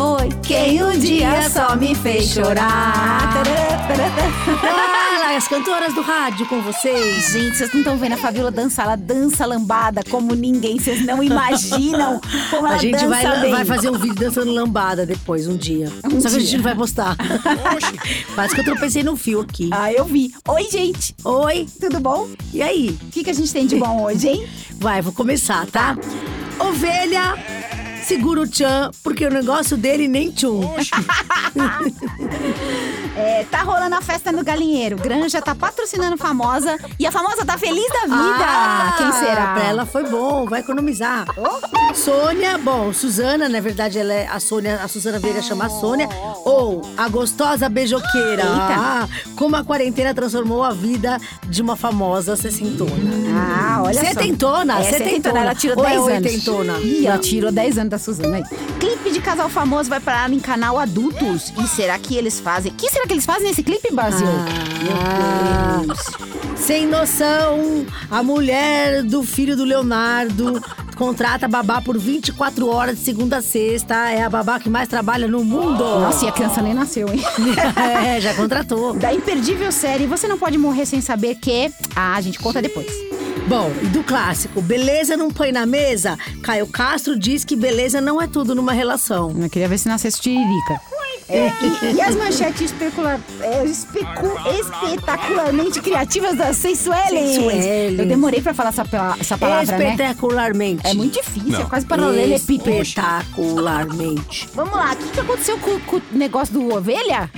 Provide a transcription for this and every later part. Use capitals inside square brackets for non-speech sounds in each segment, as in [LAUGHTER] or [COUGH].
foi quem um dia só me fez chorar. As cantoras do rádio com vocês. Gente, vocês não estão vendo a Fabiola dançar? Ela dança lambada como ninguém. Vocês não imaginam como ela A gente dança vai, bem. vai fazer um vídeo dançando lambada depois, um dia. Um Só que a dia. gente não vai postar. Quase que eu tropecei no fio aqui. Ah, eu vi. Oi, gente. Oi, Tudo bom? e aí? O que, que a gente tem de bom hoje, hein? Vai, vou começar, tá? Ovelha, segura o tchan, porque o negócio dele nem tchum. [LAUGHS] É, tá rolando a festa no galinheiro. Granja tá patrocinando famosa e a famosa tá feliz da vida. Ah, Quem será? Pra ela foi bom, vai economizar. Sônia, bom, Suzana, na verdade, ela é a Sônia, a Suzana Vieira chama a Sônia. Ou a gostosa beijoqueira. Eita. Ah, como a quarentena transformou a vida de uma famosa sessentona. Ah, olha só. Setentona, É, setentona. Ela tirou Ou é 10 anos. oitentona? Ih, ela tirou 10 anos da Suzana aí. Clipe de casal famoso vai parar em canal adultos. E será que eles fazem? O que será que eles fazem nesse clipe, Brasil? Ah, Meu Deus. Sem noção, a mulher do filho do Leonardo contrata babá por 24 horas de segunda a sexta. É a babá que mais trabalha no mundo. Nossa, e a criança nem nasceu, hein? [LAUGHS] é, já contratou. Da imperdível série Você Não Pode Morrer Sem Saber Que... Ah, a gente conta depois. Bom, e do clássico, beleza não põe na mesa? Caio Castro diz que beleza não é tudo numa relação. Eu queria ver se nascesse tiririca. É, e, e as manchetes especula, é, especu- espetacularmente criativas da Sensuelen. Eu demorei pra falar essa, essa palavra, né? Espetacularmente. É muito difícil, é quase paralelepípedo. Espetacularmente. Vamos lá, o que, que aconteceu com, com o negócio do ovelha?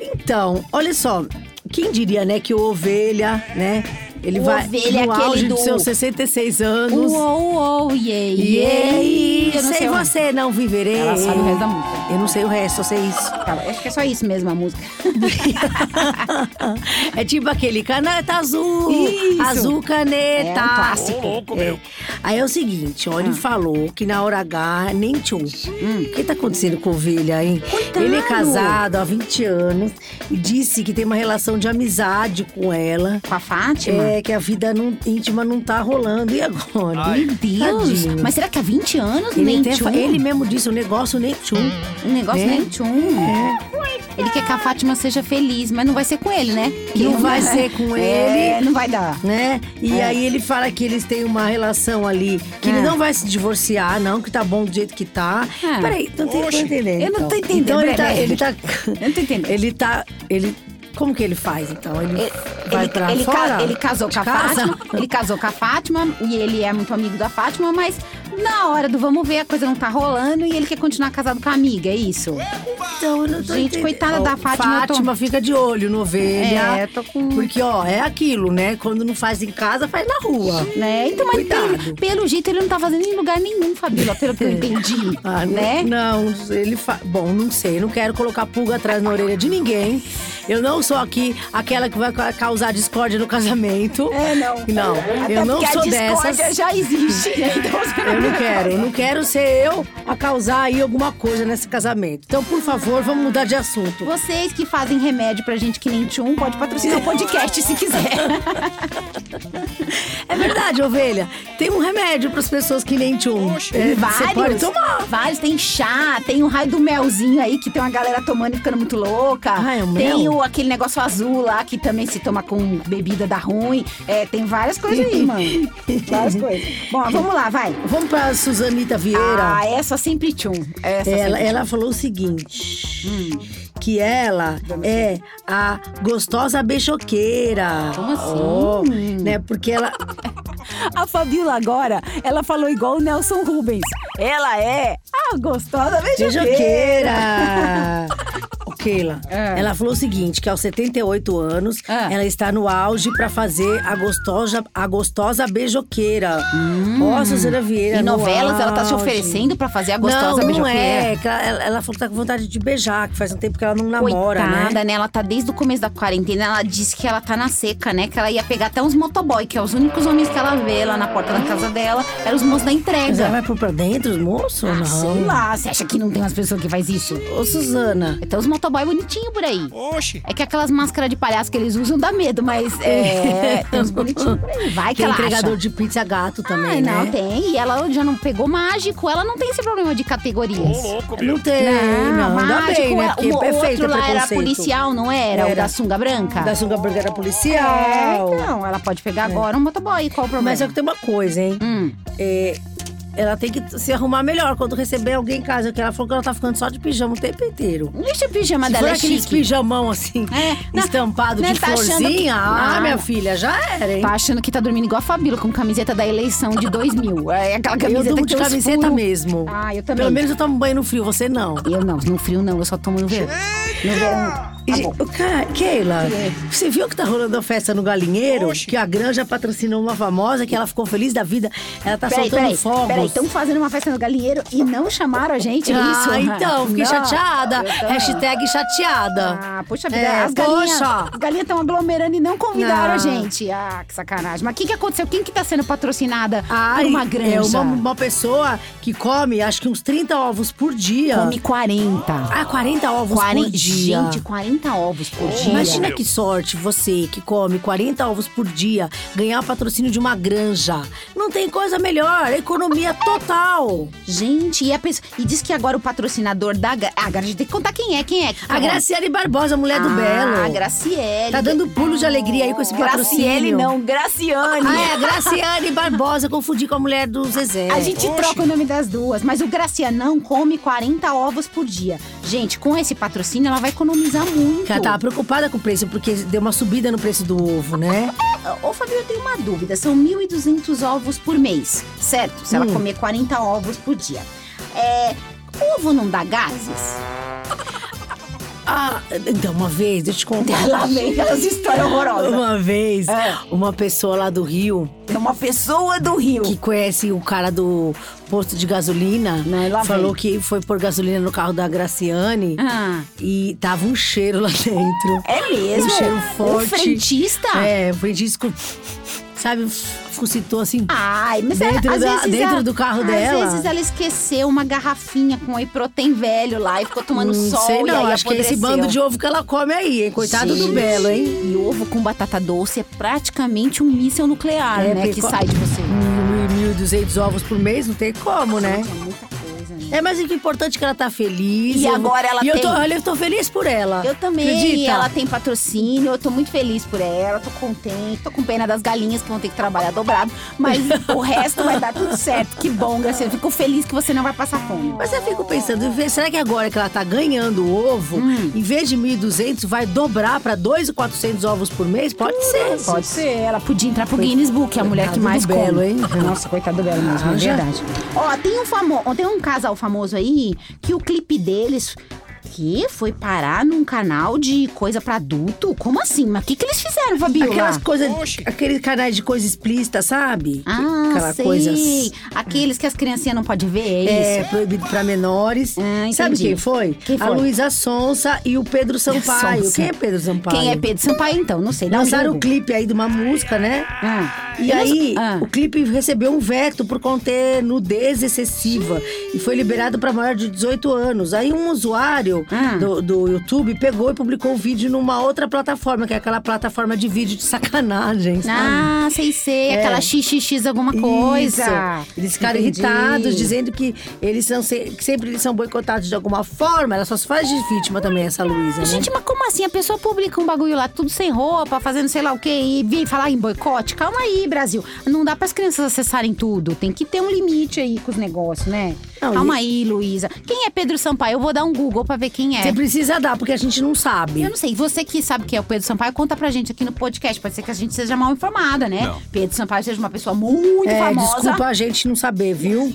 Então, olha só. Quem diria, né, que o Ovelha, né, ele O vai Ovelha, no aquele auge do- dos seus 66 anos. Uou, uou, yeah, yeah. aí, Eu não sem sei você não viverei. Ela sabe o resto da música. Eu não sei o resto, eu sei isso. Tá, acho que é só isso mesmo a música. [LAUGHS] é tipo aquele caneta azul, Isso. azul caneta. É um clássico. É. Aí é o seguinte, ó, ele falou que na hora H nem tchum. O que tá acontecendo com a ovelha, hein? Coitado. Ele é casado há 20 anos e disse que tem uma relação de amizade com ela. Com a Fátima? É, que a vida não- íntima não tá rolando. E agora? Meu Deus! Tadinho. Mas será que há 20 anos Ele, nem tchum? ele mesmo disse, o negócio nem tchum. Um negócio É. nem tchum. Ele quer que a Fátima seja feliz, mas não vai ser com ele, né? Que Não vai ser com É, ele. não vai dar. né? E É. aí ele fala que eles têm uma relação ali, que ele É. não vai se divorciar, não, que tá bom do jeito que tá. É. Peraí, não tô, entendendo. Eu não então. tô entendendo, Então ele tá, ele tá. Eu não tô entendendo. [LAUGHS] Ele tá. Ele. Como que ele faz, então? Ele, vai ele, pra ele, ca- fora? ele casou com a casa? Fátima. Ele casou com a Fátima e ele é muito amigo da Fátima, mas na hora do vamos ver, a coisa não tá rolando e ele quer continuar casado com a amiga, é isso? Então, eu não tô Gente, entendendo. coitada da Fátima, Fátima fica de olho no ovelha. É, tô com- Porque, ó, é aquilo, né? Quando não faz em casa, faz na rua. Né? Então, mas pelo, pelo jeito ele não tá fazendo em lugar nenhum, Fabíola, pelo que eu entendi. Ah, não- né? Não, ele fa... Bom, não sei, não quero colocar pulga atrás na orelha de ninguém. Eu não sou aqui aquela que vai ca- causar discórdia no casamento. É, não. Não, Até eu não sou a discórdia dessas. já existe, né? [LAUGHS] Então, você Eu não quero, eu não quero ser eu a causar aí alguma coisa nesse casamento. Então, por favor, vamos mudar de assunto. Vocês que fazem remédio pra gente que nem tchum, pode patrocinar o podcast se quiser. É verdade, ovelha. Tem um remédio para as pessoas que nem tchum. É, vários. Você pode tomar. Vários. Tem chá, tem o raio do melzinho aí, que tem uma galera tomando e ficando muito louca. Ah, é o tem o, aquele negócio azul lá, que também se toma com bebida dá ruim. É, tem várias coisas aí, mano. [LAUGHS] Várias coisas. Bom, vamos lá, vai. Vamos para Suzanita Vieira. Ah, essa sempre tchum. Essa Ela, sempre ela falou o seguinte: que ela é a gostosa beijoqueira. Como assim? Ó, né? Porque ela. [LAUGHS] A Fabiola agora, ela falou igual o Nelson Rubens. Ela é a gostosa beijoqueira. Beijoqueira! [LAUGHS] Keila, É. ela falou o seguinte: que aos 78 anos, É. ela está no auge pra fazer a gostosa, a gostosa beijoqueira. Ó, Suzana Vieira. Em no Hum. novelas, ela tá se auge. oferecendo pra fazer a gostosa não, não beijoqueira. é. ela, ela- falou que tá com vontade de beijar, que faz um tempo que ela não namora, Coitada, né? Ela tá desde o começo da quarentena. Ela disse que ela tá na seca, né? Que ela ia pegar até uns motoboy, que é os únicos homens que ela vê lá na porta da casa dela. Eram os moços da Mas ela entrega. vai pôr pra dentro os moços? Ah, não. sei lá. Você acha que não tem umas pessoas que faz isso? Ô, Suzana. Então os motoboy motoboy bonitinho por aí. Oxe. É que aquelas máscaras de palhaço que eles usam dá medo, mas é, [LAUGHS] tem uns bonitinhos por aí. Vai que Tem ela entregador acha. de pizza gato também, Ai, não, né? tem. E ela já não pegou mágico, ela não tem esse problema de Ô, categorias. louco, meu. Não tem, não, ainda mágico, bem, né? é- Porque o, o perfeito outro lá era policial, não era? O Era. da sunga branca? Da sunga branca era É, policial. então, ela pode pegar agora um motoboy, qual o problema? Mas só que tem uma coisa, hein? Hum. É, ela tem que se arrumar melhor quando receber alguém em casa. Porque ela falou que ela tá ficando só de pijama o tempo inteiro. Deixa o pijama Se dela for é aqueles chique. pijamão assim, É, estampado né, de tá florzinha, que- ah, Ah, minha filha, já era, hein? Tá achando que tá dormindo igual a Fabíola, com camiseta da eleição de 2000. [LAUGHS] É aquela eu camiseta durmo que de camiseta mesmo. Ah, eu também. Pelo menos eu tomo banho no frio, você não. Eu não, no frio não, eu só tomo no verão. No verão. Tá Keila, Que? você viu que tá rolando a festa no Galinheiro? Que a Granja patrocinou uma famosa, que ela ficou feliz da vida. Ela tá Peraí, soltando peraí, fogos. peraí, estão fazendo uma festa no galinheiro e não chamaram a gente, ah, isso? então, fiquei Não, chateada. Hashtag chateada. Ah, poxa vida, É, as galinhas galinhas estão aglomerando e não convidaram Não. a gente. Ah, que sacanagem. Mas o que, que aconteceu? Quem que tá sendo patrocinada Ai, por uma granja? É uma, uma pessoa que come, acho que uns 30 ovos por dia. Come 40. Ah, 40 ovos 40 por dia. Gente, 40 ovos por dia. Imagina que sorte você que come 40 ovos por dia ganhar o patrocínio de uma granja. Não tem coisa melhor, economia total. Gente, e, a pessoa, e diz que agora o patrocinador da. Ah, agora a gente tem que contar quem é, quem é. que A fala. Graciele Barbosa, mulher do ah, Belo. A Graciele. Tá dando pulo de alegria aí com esse patrocínio. Graciele não, Graciane. Ah, é, Graciane Barbosa, confundi com a mulher do Zezé. A gente troca o nome das duas, mas o Gracianão come 40 ovos por dia. Gente, com esse patrocínio ela vai economizar muito. Ela tava preocupada com o preço, porque deu uma subida no preço do ovo, né? Ô, Fabio, eu tenho uma dúvida. São 1.200 ovos por mês, certo? Se ela Hum. comer 40 ovos por dia. É. Ovo não dá gases? Ah, então, uma vez, deixa eu te contar. Lá vem aquelas histórias horrorosas. Uma vez, É. uma pessoa lá do Rio, É uma pessoa do Rio. que conhece o cara do posto de gasolina, lá falou vem. que foi pôr gasolina no carro da Graciane Ah, e tava um cheiro lá [LAUGHS] dentro. é mesmo? Um cheiro forte. O frentista? É, o frentista, sabe, fucitou assim. Ai, mas Dentro ela, às da- vezes dentro ela- do carro às dela. vezes ela esqueceu uma garrafinha com whey protein velho lá e ficou tomando Não sol sei e não, acho que é esse apodreceu. bando de ovo que ela come aí, hein? Coitado do Gente, Belo, hein? E ovo com batata doce é praticamente um míssil nuclear, É, né? Que co- sai de você. Mil- 1.200 ovos por mês, não tem como, né? É né? É, mas o importante é que ela tá feliz. E eu- agora ela e eu tem- tô, olha, eu tô feliz por ela. Eu também, Acredita? ela tem patrocínio, eu tô muito feliz por ela, tô contente, tô com pena das galinhas que vão ter que trabalhar dobrado, mas [LAUGHS] o resto vai dar tudo certo. Que bom, Graciela, fico feliz que você não vai passar fome. Mas eu fico pensando, será que agora que ela tá ganhando o ovo, Hum. em vez de 1.200, vai dobrar pra 2.400 ovos por mês? Pode ser. Pode ser, ela podia entrar pro Guinness Book, a mulher que mais do Belo, come. hein? Nossa, coitado do Belo mesmo, é Ah, já. verdade. Ó, tem um, famo... tem um casal famoso aí que o clipe deles que foi parar num canal de coisa pra adulto? Como assim? Mas o que, que eles fizeram, Fabiola? Aquelas coisas, Oxe. aqueles canais de coisa explícita, sabe? Ah, Aquela sei. coisas Aqueles que as criancinhas não podem ver, é é, isso? proibido pra menores. Ah, Sabe quem foi? Quem A foi? Luísa Sonsa e o Pedro Sampaio. Sonsa. Quem é Pedro Sampaio? Quem é Pedro Sampaio, então? Não sei. Um Lançaram o clipe aí de uma música, né? Ah. E Eu não- aí, Ah. o clipe recebeu um veto por conter nudez excessiva e foi liberado para maior de 18 anos. Aí um usuário Ah. do, do YouTube pegou e publicou o vídeo numa outra plataforma, que é aquela plataforma de vídeo de sacanagem, sabe? Ah, sei, sei. É. Aquela xxx alguma coisa. Isso. Eles ficaram Entendi. irritados, dizendo que eles são se- que sempre eles são boicotados de alguma forma. Ela só se faz de vítima também, essa Luísa, né? Gente, mas como assim? A pessoa publica um bagulho lá, tudo sem roupa, fazendo sei lá o quê, e vem falar em boicote? Calma aí, Brasil. Não dá pras crianças acessarem tudo. Tem que ter um limite aí com os negócios, né? Não, Calma e- aí, Luísa. Quem é Pedro Sampaio? Eu vou dar um Google pra ver quem é. Você precisa dar, porque a gente não sabe. Eu não sei, você que sabe quem é o Pedro Sampaio, conta pra gente aqui no podcast. Pode ser que a gente seja mal informada, né? Não. Pedro Sampaio seja uma pessoa muito É, famosa. desculpa a gente não saber, viu?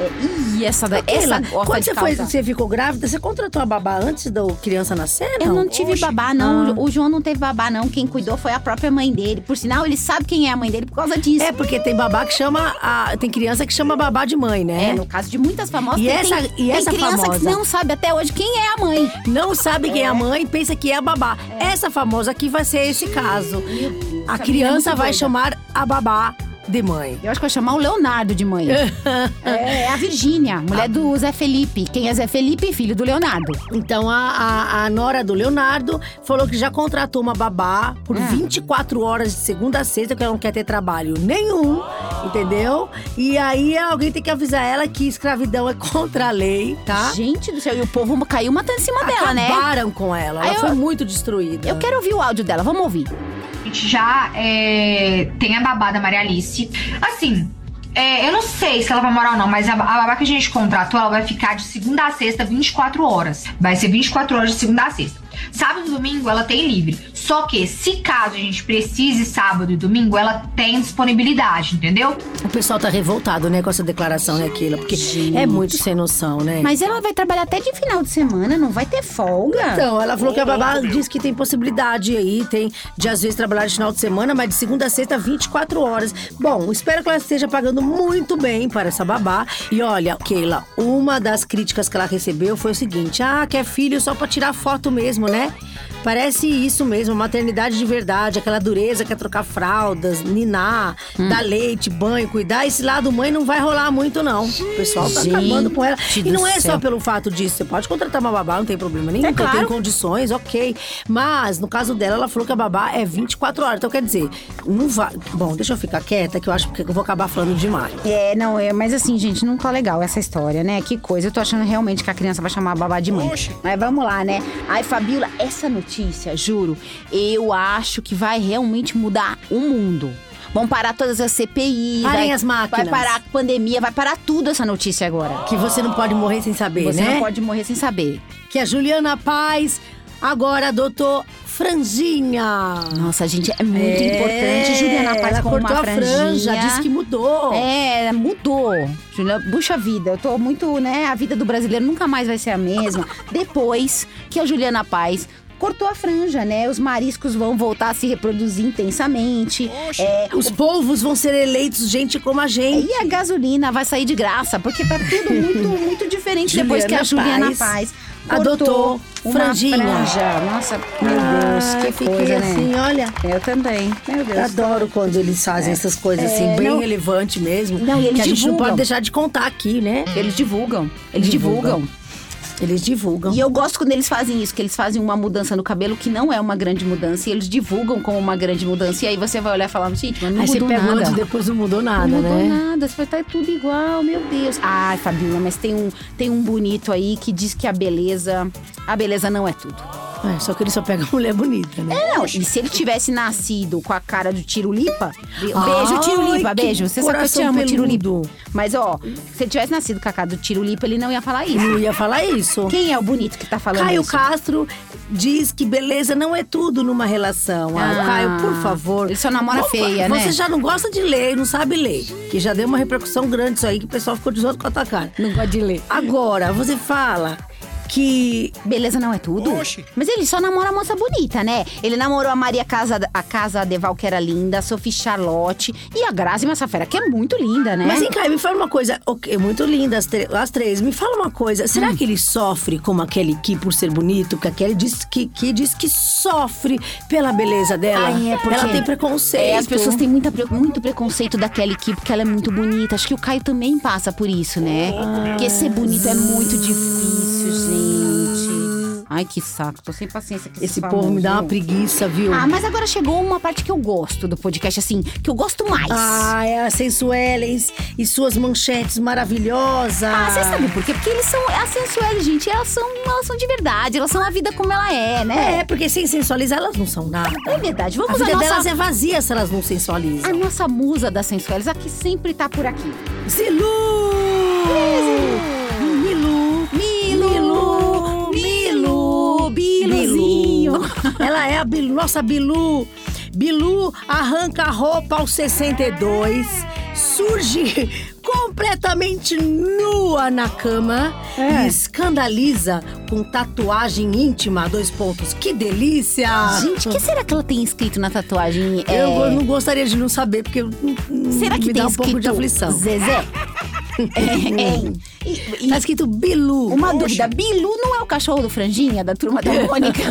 É, ih, essa da, essa quando você, foi, você ficou grávida, você contratou a babá antes da criança nascer? Eu não tive Oxe. babá, não. Ah. O João não teve babá, não. Quem cuidou foi a própria mãe dele. Por sinal, ele sabe quem é a mãe dele por causa disso. É, porque tem babá que chama. A, tem criança que chama babá de mãe, né? É, no caso de muitas famosas, E tem, essa- tem, e essa tem criança famosa? que não sabe até hoje quem é a mãe. Não sabe quem é a mãe, pensa que é a babá. Essa famosa aqui vai ser esse caso. A é criança vai chamar a babá de mãe. Eu acho que eu vou chamar o Leonardo de mãe. [LAUGHS] é a Virgínia, mulher do Zé Felipe. Quem é Zé Felipe? Filho do Leonardo. Então a, a, a nora do Leonardo falou que já contratou uma babá por 24 horas de segunda a sexta, que ela não quer ter trabalho nenhum, entendeu? E aí alguém tem que avisar ela que escravidão é contra a lei, tá? Gente do céu, e o povo caiu matando em cima dela, né? Acabaram com ela, ela Aí eu- foi muito destruída. Eu quero ouvir o áudio dela, vamos ouvir. Gente já é, tem a babá da Maria Alice. Assim, é, eu não sei se ela vai morar ou não, mas a, a babá que a gente contratou, ela vai ficar de segunda a sexta, 24 horas. Vai ser 24 horas de segunda a sexta. Sábado e domingo ela tem livre. Só que, se caso a gente precise sábado e domingo, ela tem disponibilidade, entendeu? O pessoal tá revoltado, né, com essa declaração, né, Keila? Porque é muito sem noção, né? Mas ela vai trabalhar até de final de semana, não vai ter folga. Então, ela falou que a babá disse que tem possibilidade aí, tem de às vezes trabalhar de final de semana, mas de segunda a sexta, 24 horas. Bom, espero que ela esteja pagando muito bem para essa babá. E olha, Keila, uma das críticas que ela recebeu foi o seguinte: ah, quer filho só pra tirar foto mesmo, né? Parece isso mesmo, maternidade de verdade, aquela dureza, quer trocar fraldas, ninar, dar leite, banho, cuidar. Esse lado mãe não vai rolar muito, não. O pessoal tá Gente acabando com ela. E não é só céu. pelo fato disso. Você pode contratar uma babá, não tem problema nenhum. É claro. tem condições, ok. Mas, no caso dela, ela falou que a babá é 24 horas. Então, quer dizer, não vai. Bom, deixa eu ficar quieta, que eu acho que eu vou acabar falando demais. É, não, é, mas assim, gente, não tá legal essa história, né? Que coisa. Eu tô achando realmente que a criança vai chamar a babá de mãe. Mas vamos lá, né? Ai, Fabiola, essa notícia, juro, eu acho que vai realmente mudar o mundo. Vão parar todas as CPI. Parem vai, as máquinas. Vai parar a pandemia, vai parar tudo essa notícia agora. Que você não pode morrer sem saber, Você né? não pode morrer sem saber. Que a Juliana Paz agora adotou franjinha. Nossa, gente, é muito É, importante. Juliana Paz ela com cortou uma a franja, franjinha. disse que mudou. É, mudou. Juliana, puxa vida, eu tô muito, né? A vida do brasileiro nunca mais vai ser a mesma. Depois que a Juliana Paz cortou a franja, né? Os mariscos vão voltar a se reproduzir intensamente. É, Os povos vão ser eleitos gente como a gente. e a gasolina vai sair de graça, porque tá tudo muito, [LAUGHS] muito diferente depois que a Juliana Paz Paz, adotou franjinha. franja. Nossa, meu Deus, Ah, que fiquei coisa, assim, né? olha. Eu também. Meu Deus. Adoro quando eles fazem essas coisas assim, bem não- relevante mesmo. Não, e eles que a gente não divulgam. pode deixar de contar aqui, né? Eles divulgam. Eles divulgam. Divulgam. Eles divulgam. E eu gosto quando eles fazem isso, que eles fazem uma mudança no cabelo que não é uma grande mudança e eles divulgam como uma grande mudança. E aí você vai olhar e falar, gente, mas não Aí você mudou pega o nada. e depois não mudou nada, não mudou né? nada, você vai estar tudo igual, meu Deus. Ai, Fabiola, mas tem um, tem um bonito aí que diz que a beleza, a beleza não é tudo. É, só que ele só pega mulher bonita, né? É, não, e se ele tivesse nascido com a cara do Tirulipa, Ai, beijo, Tirulipa, que beijo. Você sabe que eu te amo, Tirulipa. Mas, ó, se ele tivesse nascido com a cara do Tirulipa, ele não ia falar isso. Não ia falar isso. Quem é o bonito que tá falando Caio isso? Castro diz que beleza não é tudo numa relação. Ai, Ah, Caio, por favor. ele só namora Vamos- feia, né? Você já não gosta de ler e não sabe ler. Que já deu uma repercussão grande isso aí, que o pessoal ficou desondo com a tua cara. Não gosta de ler. Agora, você fala que Beleza não é tudo? Mas ele só namora a moça bonita, né? Ele namorou a Maria Casa, a Casa Deval, que era linda, a Sophie Charlotte e a Grazi Massafera, que é muito linda, né? Mas vem cá, me fala uma coisa. Ok, muito linda as, as três. Me fala uma coisa. Será Hum. que ele sofre como a Kelly Key por ser bonito? Porque a Kelly diz que, que diz que sofre pela beleza dela. Ah, é, porque Ela tem preconceito. É, as pessoas têm muita, muito preconceito da Kelly Key, porque ela é muito bonita. Acho que o Caio também passa por isso, né? Porque ser bonito é muito difícil, gente. Ai, que saco. Tô sem paciência com Esse povo me dá uma preguiça, viu? Ah, mas agora chegou uma parte que eu gosto do podcast, assim, que eu gosto mais. Ah, é a Sensuelens e suas manchetes maravilhosas. Ah, você sabe por quê? Porque eles são as sensuais, gente. Elas são, elas são de verdade, elas são a vida como ela é, né? É, porque sem sensualizar elas não são nada. É verdade. A Vamos à vida delas nossa, é vazia se elas não sensualizam. a nossa musa das sensuais, a que sempre tá por aqui. Zilu! Biluzinho! Bilu. [LAUGHS] Ela é a Bilu, nossa Bilu. Bilu arranca a roupa aos 62, surge [LAUGHS] completamente nua na cama É. e escandaliza com tatuagem íntima, dois pontos. Que delícia! Gente, o que será que ela tem escrito na tatuagem? É, Eu não gostaria de não saber, porque hum, será que me tem dá um pouco de aflição. Zezé? [LAUGHS] é, é. E- e- Tá escrito Bilu. Uma dúvida, Bilu não é o cachorro do Franjinha, da turma da [LAUGHS] Mônica?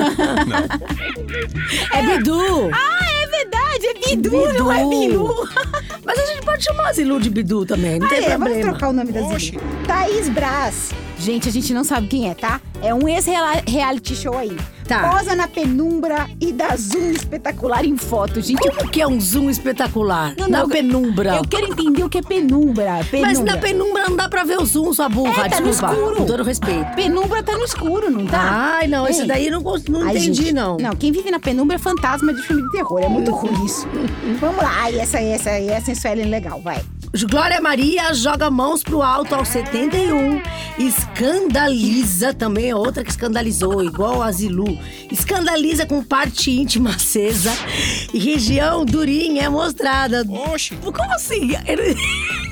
É Bidu. ah, é verdade, é Bidu, Bidu. não é Bilu. [LAUGHS] Mas a gente pode chamar a Zilu de Bidu também, não Ah, tem é, vamos problema. trocar o nome da Zilu. Thaís Braz. Gente, a gente não sabe quem é, tá? É um ex-reality show aí. Tá. Posa na penumbra e dá zoom espetacular em foto. Gente, Como que é um zoom espetacular? Não, na não, penumbra. eu quero entender o que é penumbra. penumbra. Mas na penumbra não dá pra ver o zoom, sua burra. É, tá no Desculpa. escuro. Com todo respeito. Penumbra tá no escuro, não tá? Ai, não, Ei. esse daí eu não, não Ai, entendi, gente, não. Não, quem vive na penumbra é fantasma de filme de terror. É muito ruim isso. [LAUGHS] Vamos lá. Ai, essa, essa, essa é Suelen legal, vai. Glória Maria joga mãos pro alto aos 71. Escandaliza também, é outra que escandalizou, igual a Zilu. Escandaliza com parte íntima acesa e região durinha é mostrada. Oxi. Como assim? [LAUGHS]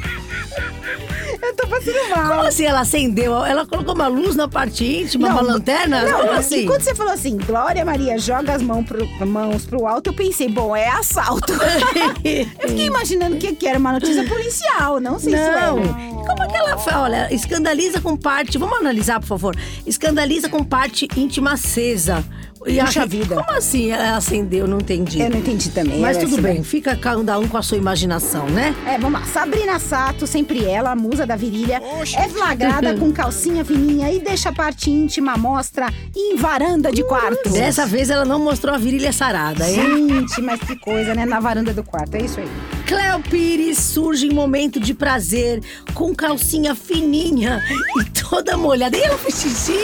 Eu tô passando mal. Como assim ela acendeu? Ela colocou uma luz na parte íntima, uma lanterna? Não, Como assim? quando você falou assim, Glória Maria joga as mãos pro, mãos pro alto, eu pensei, bom, é assalto. [LAUGHS] eu fiquei imaginando o que, que era uma notícia policial, não sei Não. se Como é que ela fala? Olha, escandaliza com parte. Vamos analisar, por favor. Escandaliza com parte íntima acesa. E Puxa a- vida. Como assim ela acendeu? Não entendi. Eu não entendi também. Mas tudo essa bem, fica cada um com a sua imaginação, né? É, vamos lá. Sabrina Sato, sempre ela, a musa da virilha, é flagrada com calcinha fininha e deixa a parte íntima mostra em varanda de quarto. Dessa vez ela não mostrou a virilha sarada, hein? Gente, mas que coisa, né? Na varanda do quarto, é isso aí. Cleo Pires surge em momento de prazer, com calcinha fininha e toda molhada. E ela fez xixi?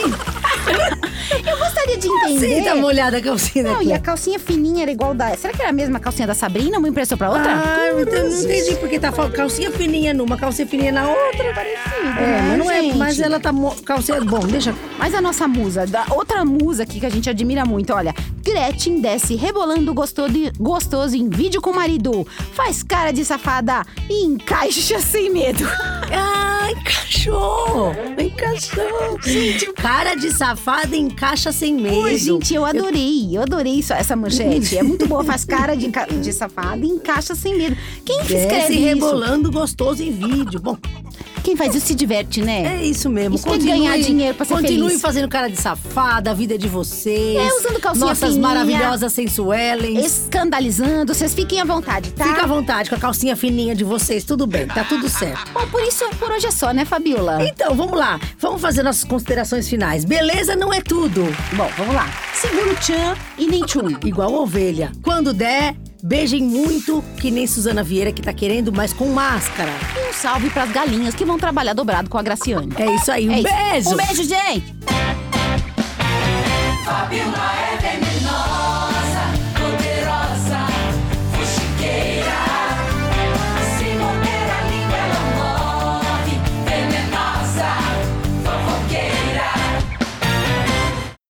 Eu gostaria de Sim, entender. tá molhada a calcinha Não, daqui. e a calcinha fininha era igual da. Será que era a mesma calcinha da Sabrina? Uma emprestou pra outra? Ah, eu não entendi porque tá falando calcinha fininha numa, calcinha fininha na outra. É, mas não é, mas ela tá mo- calcinha. Bom, deixa. Mas a nossa musa, da outra musa aqui que a gente admira muito, olha. Gretchen desce rebolando gostoso, gostoso em vídeo com o marido. Faz cara de safada e encaixa sem medo. Ah, encaixou! Encaixou! Gente, cara de safada encaixa sem medo. Oi, gente, eu adorei. Eu adorei isso, essa manchete. É muito boa. Faz cara de, de safada e encaixa sem medo. Quem que Desce escreve isso? rebolando gostoso em vídeo. Bom, Quem faz isso se diverte, né? é isso mesmo. Isso é ganhar dinheiro pra ser Continue feliz. fazendo cara de safada, a vida é de vocês. É, usando calcinha Nossas fininha. maravilhosas sensuelens. Escandalizando. Vocês fiquem à vontade, tá? Fica à vontade com a calcinha fininha de vocês, tudo bem, tá tudo certo. Bom, por isso, por hoje é só, né, Fabiola? Então, vamos lá. Vamos fazer nossas considerações finais. Beleza não é tudo. Bom, vamos lá. Segura o tchan e nem tchum. Igual ovelha. Quando der, beijem muito, que nem Suzana Vieira que tá querendo, mas com máscara. E um salve pras galinhas que vão trabalhar dobrado com a Graciane. É isso aí. Um É isso. beijo. Um beijo, gente! Fabiola